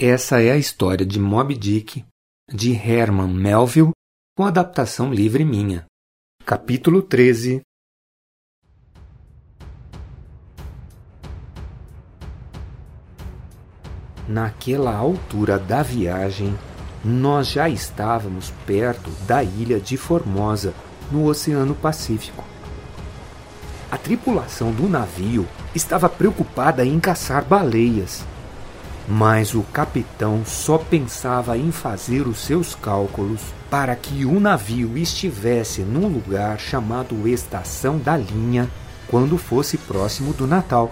Essa é a história de Moby Dick, de Herman Melville, com adaptação livre minha. Capítulo 13 Naquela altura da viagem, nós já estávamos perto da ilha de Formosa, no Oceano Pacífico. A tripulação do navio estava preocupada em caçar baleias mas o capitão só pensava em fazer os seus cálculos para que o navio estivesse num lugar chamado Estação da Linha quando fosse próximo do Natal.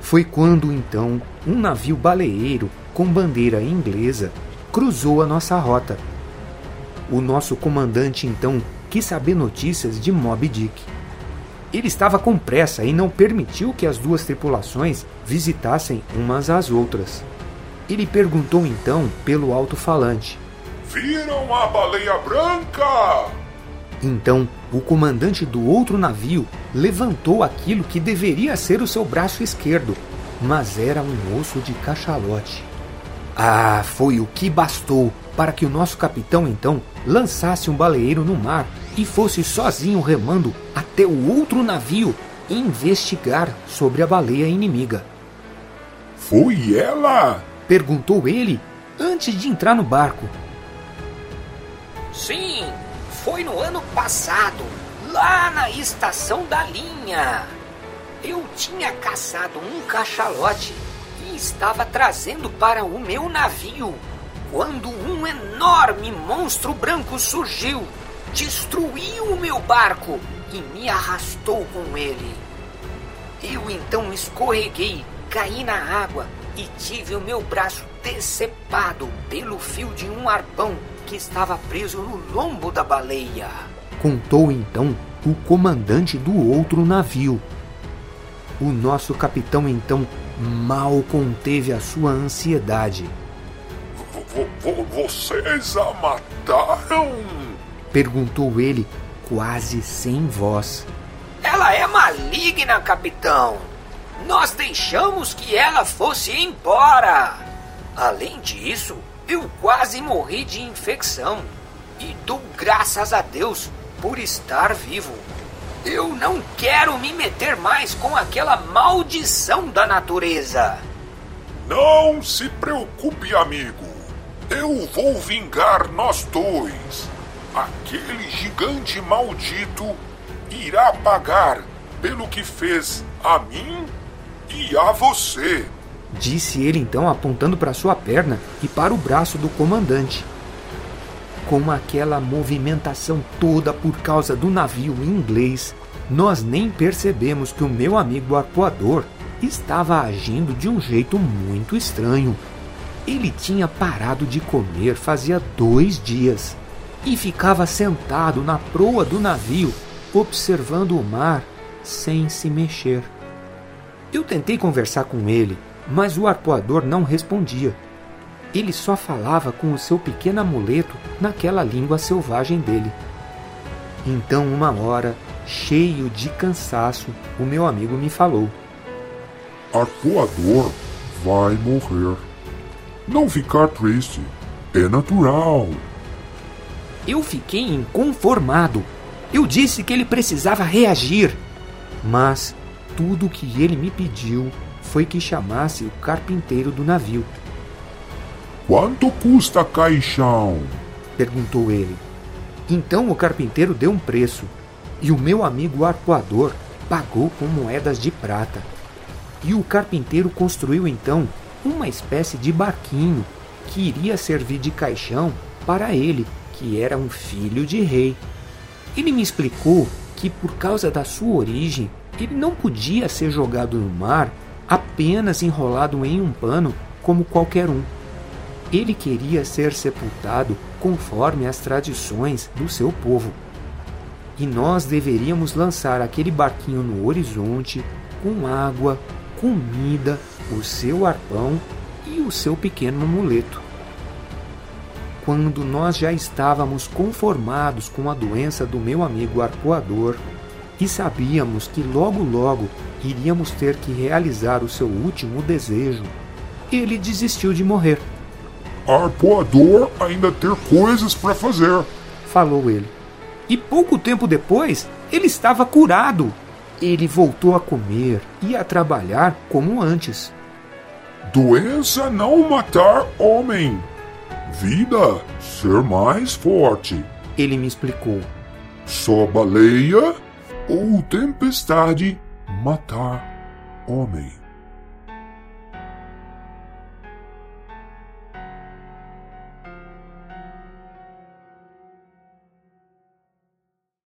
Foi quando então um navio baleeiro com bandeira inglesa cruzou a nossa rota. O nosso comandante então quis saber notícias de Moby Dick. Ele estava com pressa e não permitiu que as duas tripulações visitassem umas às outras. Ele perguntou então pelo alto-falante: Viram a baleia branca? Então, o comandante do outro navio levantou aquilo que deveria ser o seu braço esquerdo, mas era um osso de cachalote. Ah, foi o que bastou para que o nosso capitão então lançasse um baleeiro no mar e fosse sozinho remando até o outro navio investigar sobre a baleia inimiga. Foi ela? perguntou ele antes de entrar no barco. Sim, foi no ano passado, lá na estação da linha. Eu tinha caçado um cachalote estava trazendo para o meu navio quando um enorme monstro branco surgiu, destruiu o meu barco e me arrastou com ele. Eu então escorreguei, caí na água e tive o meu braço decepado pelo fio de um arpão que estava preso no lombo da baleia. Contou então o comandante do outro navio. O nosso capitão então mal conteve a sua ansiedade vocês a mataram? Perguntou ele, quase sem voz. Ela é maligna, capitão. Nós deixamos que ela fosse embora. Além disso, eu quase morri de infecção. E dou graças a Deus por estar vivo. Eu não quero me meter mais com aquela maldição da natureza. Não se preocupe, amigo. Eu vou vingar nós dois. Aquele gigante maldito irá pagar pelo que fez a mim e a você. Disse ele então, apontando para sua perna e para o braço do comandante. Com aquela movimentação toda por causa do navio inglês, nós nem percebemos que o meu amigo arpoador estava agindo de um jeito muito estranho. Ele tinha parado de comer fazia dois dias e ficava sentado na proa do navio, observando o mar sem se mexer. Eu tentei conversar com ele, mas o arpoador não respondia. Ele só falava com o seu pequeno amuleto naquela língua selvagem dele. Então, uma hora, cheio de cansaço, o meu amigo me falou: Arpoador vai morrer. Não ficar triste. É natural. Eu fiquei inconformado. Eu disse que ele precisava reagir. Mas tudo o que ele me pediu foi que chamasse o carpinteiro do navio. Quanto custa caixão? perguntou ele. Então o carpinteiro deu um preço e o meu amigo arpoador pagou com moedas de prata. E o carpinteiro construiu então uma espécie de barquinho que iria servir de caixão para ele, que era um filho de rei. Ele me explicou que, por causa da sua origem, ele não podia ser jogado no mar apenas enrolado em um pano como qualquer um. Ele queria ser sepultado conforme as tradições do seu povo. E nós deveríamos lançar aquele barquinho no horizonte com água, comida, o seu arpão e o seu pequeno amuleto. Quando nós já estávamos conformados com a doença do meu amigo arpoador e sabíamos que logo logo iríamos ter que realizar o seu último desejo, ele desistiu de morrer. Arpoador ainda ter coisas para fazer. Falou ele. E pouco tempo depois, ele estava curado. Ele voltou a comer e a trabalhar como antes. Doença não matar homem. Vida ser mais forte. Ele me explicou. Só baleia ou tempestade matar homem.